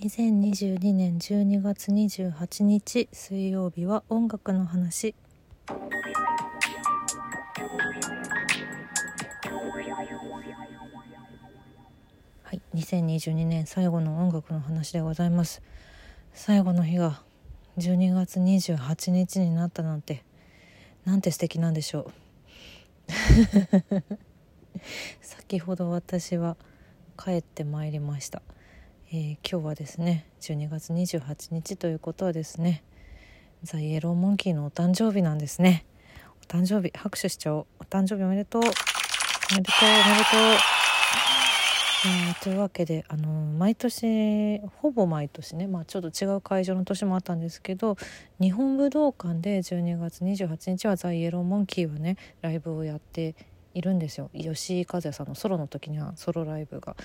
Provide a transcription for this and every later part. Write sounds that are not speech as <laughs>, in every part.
2022年12月28日水曜日は音楽の話はい2022年最後の音楽の話でございます。最後の日が12月28日になったなんてなんて素敵なんでしょう。<laughs> 先ほど私は帰ってまいりました。えー、今日はですね12月28日ということはですねザ・イエローモンキーのお誕生日なんですね。お誕生日拍手しちゃおう。お誕生日おめでとう。おめでとうおめでとう、えー、というわけであの毎年ほぼ毎年ね、まあ、ちょっと違う会場の年もあったんですけど日本武道館で12月28日はザ・イエローモンキーはねライブをやっているんですよ。吉井和也さんのソロの時にはソロライブが。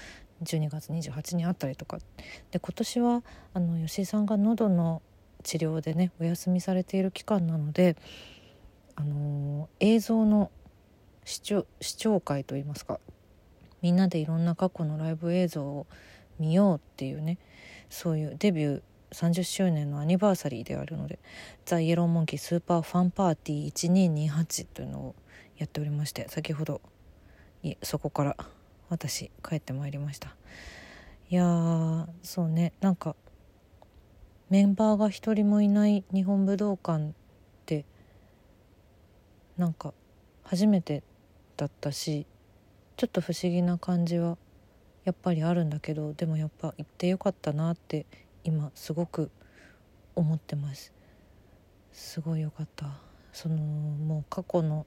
12月28にあったりとか。で今年はあの吉井さんが喉の治療でねお休みされている期間なので、あの、映像の視聴視聴会といいますかみんなでいろんな過去のライブ映像を見ようっていうねそういうデビュー30周年のアニバーサリーであるので「ザ・イエローモンキースーパーファンパーティー1228」というのをやっておりまして先ほどそこから私帰ってまいりました。いやーそうねなんかメンバーが一人もいない日本武道館ってなんか初めてだったしちょっと不思議な感じはやっぱりあるんだけどでもやっぱ行ってよかったなって今すごく思ってます。すごいよかった。そのもう過去の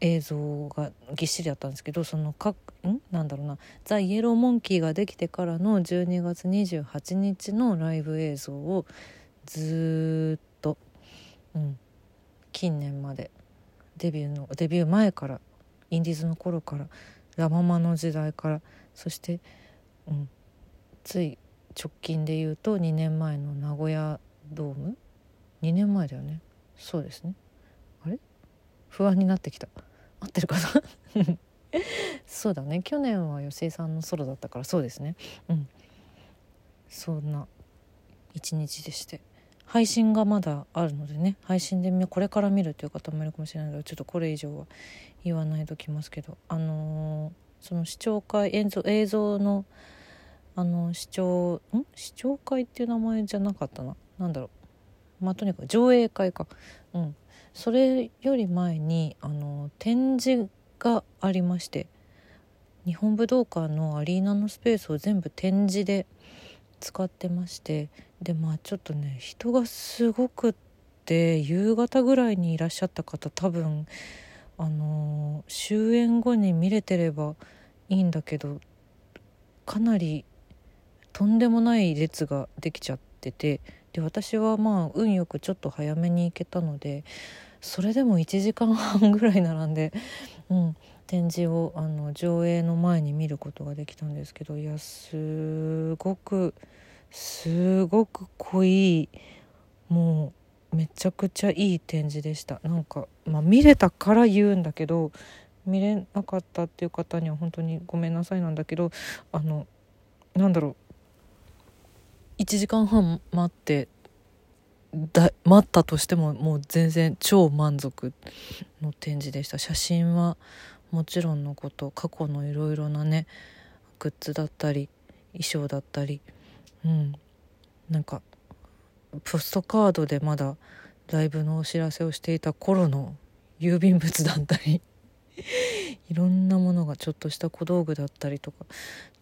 映像がぎっしりあったんですけどそのかん？なんだろうな「ザ・イエローモンキー」ができてからの12月28日のライブ映像をずっと、うん、近年までデビューのデビュー前からインディーズの頃からラ・ママの時代からそして、うん、つい直近で言うと2年前の名古屋ドーム？2年前だよね。そうですね。あれ？不安になってきた。合ってるかな。そうだね。去年は吉井さんのソロだったからそうですね。うん。そんな一日でして。配信がまだあるのでね。配信でこれから見るという方もいるかもしれないのでちょっとこれ以上は言わないときますけど。あのー、その視聴会映像映像のあの視聴ん？視聴会っていう名前じゃなかったな。何だろう。まあとにかく上映会か。うん。それより前にあの展示がありまして日本武道館のアリーナのスペースを全部展示で使ってましてでまあちょっとね人がすごくって夕方ぐらいにいらっしゃった方多分あの終演後に見れてればいいんだけどかなりとんでもない列ができちゃっててで私はまあ運よくちょっと早めに行けたのでそれでも1時間半ぐらい並んで、<laughs> うん、展示をあの上映の前に見ることができたんですけどいやすごくすごく濃いもうめちゃくちゃいい展示でした。なんか、まあ、見れたから言うんだけど見れなかったっていう方には本当にごめんなさいなんだけどあのなんだろう1時間半待ってだ待ったとしてももう全然超満足の展示でした。写真はもちろんのこと過去のいろいろなねグッズだったり衣装だったりうん。なんかポストカードでまだライブのお知らせをしていた頃の郵便物だったりいろんなものがちょっとした小道具だったりとか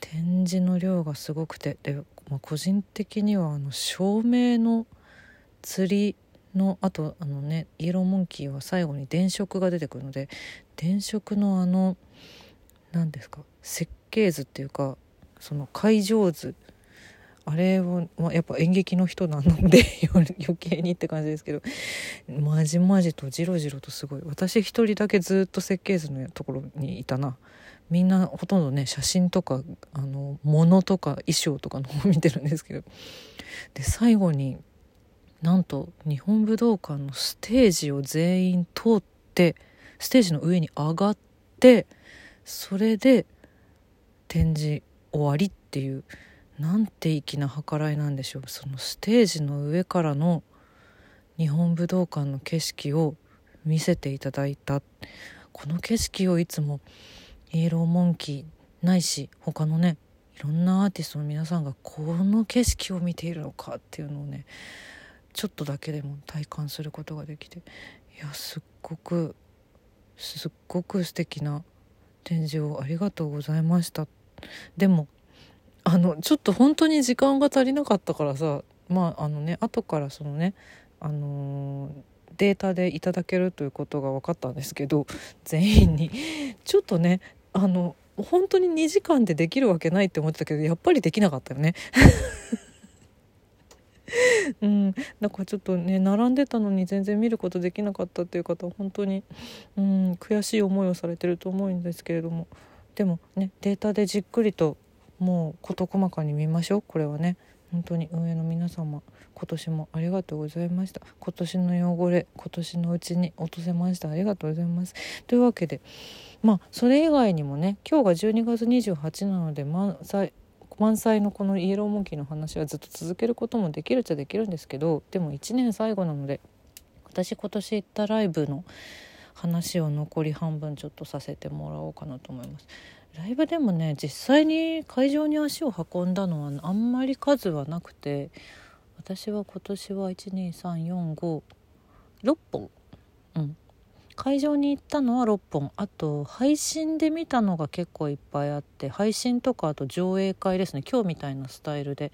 展示の量がすごくてで、まあ、個人的にはあの照明の釣りのあとあのねイエローモンキーは最後に電飾が出てくるので電飾のあの何ですか設計図っていうかその会場図あれを、まあ、やっぱ演劇の人なので <laughs> 余計にって感じですけどまじまじとじろじろとすごい。私一人だけずっと設計図のところにいたな。みんなほとんどね写真とかあの物とか衣装とかの方見てるんですけど。で最後になんと日本武道館のステージを全員通ってステージの上に上がってそれで展示終わりっていうなんて粋な計らいなんでしょう。そのステージの上からの日本武道館の景色を見せていただいた。この景色をいつもイエローモンキーないし他のねいろんなアーティストの皆さんがこの景色を見ているのかっていうのをねちょっとだけでも体感することができて。いやすっごくすっごく素敵な展示をありがとうございました。でもあのちょっと本当に時間が足りなかったからさまああのね後からそのねあのー、データでいただけるということが分かったんですけど全員に。ちょっとねあの本当に2時間でできるわけないって思ってたけどやっぱりできなかったよね。<laughs> うん、だかちょっとね並んでたのに全然見ることできなかったっていう方は本当に、うん、悔しい思いをされてると思うんですけれども。でもねデータでじっくりともう事細かに見ましょう。これはね。本当に運営の皆様今年もありがとうございました。今年の汚れ今年のうちに落とせました。ありがとうございます。というわけでまあそれ以外にもね今日が12月28なので満載満載のこのイエローモンキーの話はずっと続けることもできるっちゃできるんですけどでも1年最後なので私今年行ったライブの話を残り半分ちょっとさせてもらおうかなと思います。ライブでもね実際に会場に足を運んだのはあんまり数はなくて私は今年は12345 6本。うん。会場に行ったのは6本。あと配信で見たのが結構いっぱいあって配信とかあと上映会ですね。今日みたいなスタイルで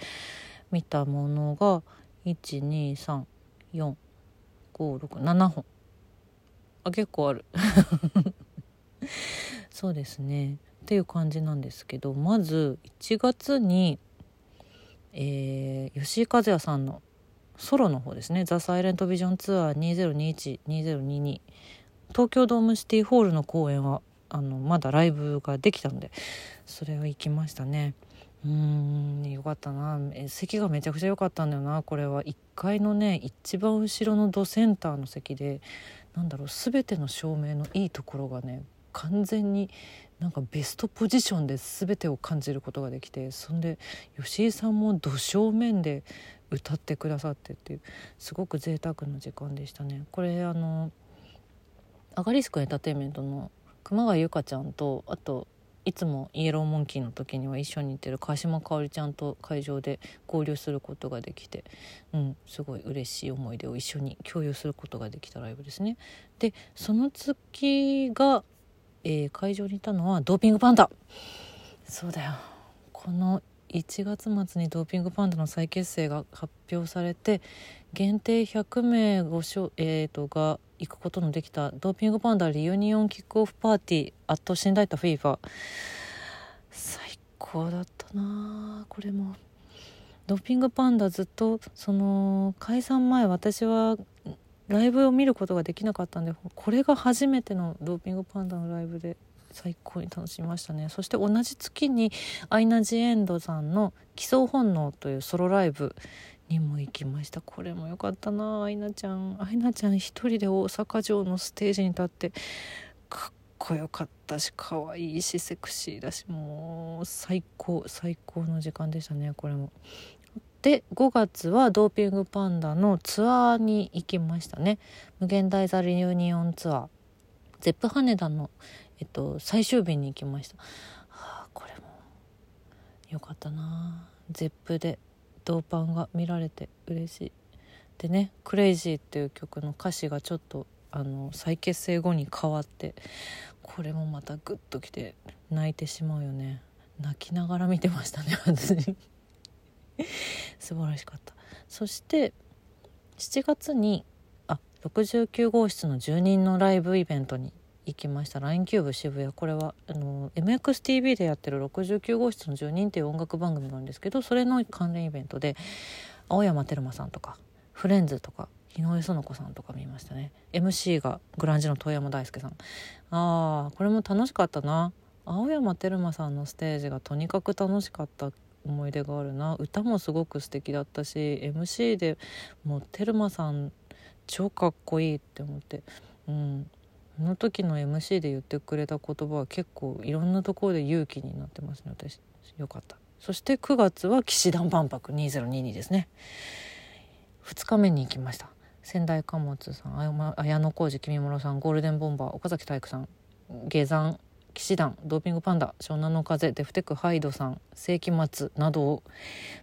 見たものが123456 7本。あ結構ある。<laughs> そうですね。っていう感じなんですけどまず1月に、えー、吉井和也さんのソロの方ですね「ザ・サイレント・ビジョン・ツアー2021-2022」東京ドームシティホールの公演はあのまだライブができたんでそれは行きましたね。うーんよかったな。席がめちゃくちゃ良かったんだよな。これは。1階のね一番後ろのドセンターの席でなんだろう全ての照明のいいところがね完全になんかベストポジションで全てを感じることができてそんで吉井さんもど正面で歌ってくださってっていうすごく贅沢な時間でしたね。これあのアガリスクエンターテインメントの熊谷由香ちゃんとあといつもイエローモンキーの時には一緒にいてる川島香織ちゃんと会場で交流することができて、うん、すごい嬉しい思い出を一緒に共有することができたライブですね。でその月がえー、会場にいたのはドーピングパンダ。そうだよ。この1月末にドーピングパンダの再結成が発表されて限定100名ごしょ、えーと、が行くことのできたドーピングパンダ Reunion Kickoff Party at 新代田 FEVER。最高だったな。これも。ドーピングパンダずっとその解散前私はライブを見ることができなかったんでこれが初めてのドーピングパンダのライブで最高に楽しみましたね。そして同じ月にアイナ・ジ・エンドさんの「帰巣本能」というソロライブにも行きました。これも良かったな。アイナちゃんアイナちゃん一人で大阪城のステージに立ってかっこよかったし可愛いしセクシーだしもう最高最高の時間でしたねこれも。で5月はドーピングパンダのツアーに行きましたね。無限大 THE REUNION TOUR。 Zepp 羽田の、えっと、最終日に行きました、はあ、これもよかったな。 Zepp でドーパンが見られて嬉しい。でね「クレイジー」っていう曲の歌詞がちょっとあの再結成後に変わってこれもまたグッときて泣いてしまうよね。泣きながら見てましたね私。<laughs> 素晴らしかった。そして7月にあ69号室の住人のライブイベントに行きました。LINE CUBE 渋谷。これはあの MXTV でやってる69号室の住人っていう音楽番組なんですけどそれの関連イベントで青山テルマさんとかフレンズとか井上園子さんとか見ましたね。MC がグランジの遠山大輔さん。あーこれも楽しかったな。青山テルマさんのステージがとにかく楽しかった。思い出があるな。歌もすごく素敵だったし MC でもうテルマさん超かっこいいって思って。うん。あの時の MC で言ってくれた言葉は結構いろんなところで勇気になってますね。私よかった。そして9月は騎士団万博2022ですね。2日目に行きました。仙台貨物さん綾野浩二君室さんゴールデンボンバー岡崎体育さん下山。騎士団ドーピングパンダ湘南の風デフテクハイドさん世紀末などを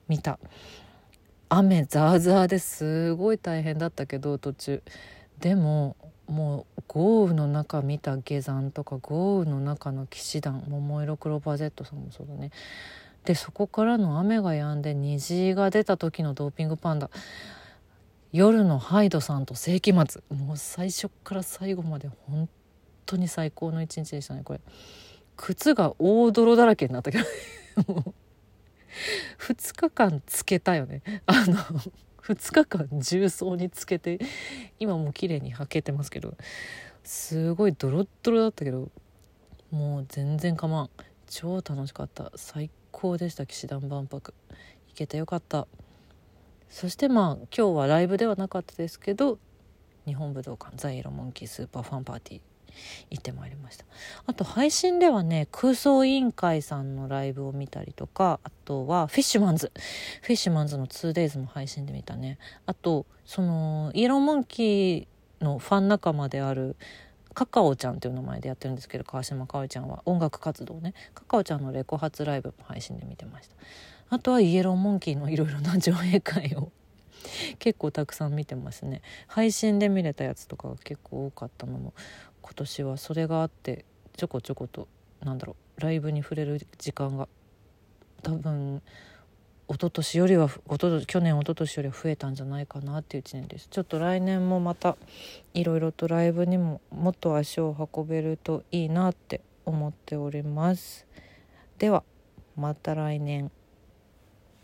見た雨ザーザーです。ごい大変だったけど途中でももう豪雨の中見た下山とか豪雨の中の騎士団桃色クローバー Z さんもそうだね。でそこからの雨が止んで虹が出た時のドーピングパンダ。夜のハイドさんと世紀末もう最初から最後まで本当に最高の一日でしたねこれ。靴が大泥だらけになったけど。<laughs> 2日間つけたよね。あの2日間重曹につけて今もう綺麗に履けてますけど。すごいドロッドロだったけどもう全然構わん。超楽しかった。最高でした騎士団万博。行けてよかった。そしてまあ今日はライブではなかったですけど日本武道館 THE YELLOW MONKEY SUPER FAN PARTY 行ってまいりました。あと配信ではね空想委員会さんのライブを見たりとかあとはフィッシュマンズ。フィッシュマンズの 2days も配信で見たね。あとそのイエローモンキーのファン仲間であるカカオちゃんという名前でやってるんですけど川島かおちゃんは。音楽活動ね。カカオちゃんのレコ発ライブも配信で見てました。あとはイエローモンキーのいろいろな上映会を。<laughs> 結構たくさん見てますね。配信で見れたやつとかが結構多かったのも今年はそれがあってちょこちょことなんだろうライブに触れる時間が多分一昨年よりは去年一昨年よりは増えたんじゃないかなっていう1年ですちょっと来年もまたいろいろとライブにももっと足を運べるといいなって思っておりますではまた来年。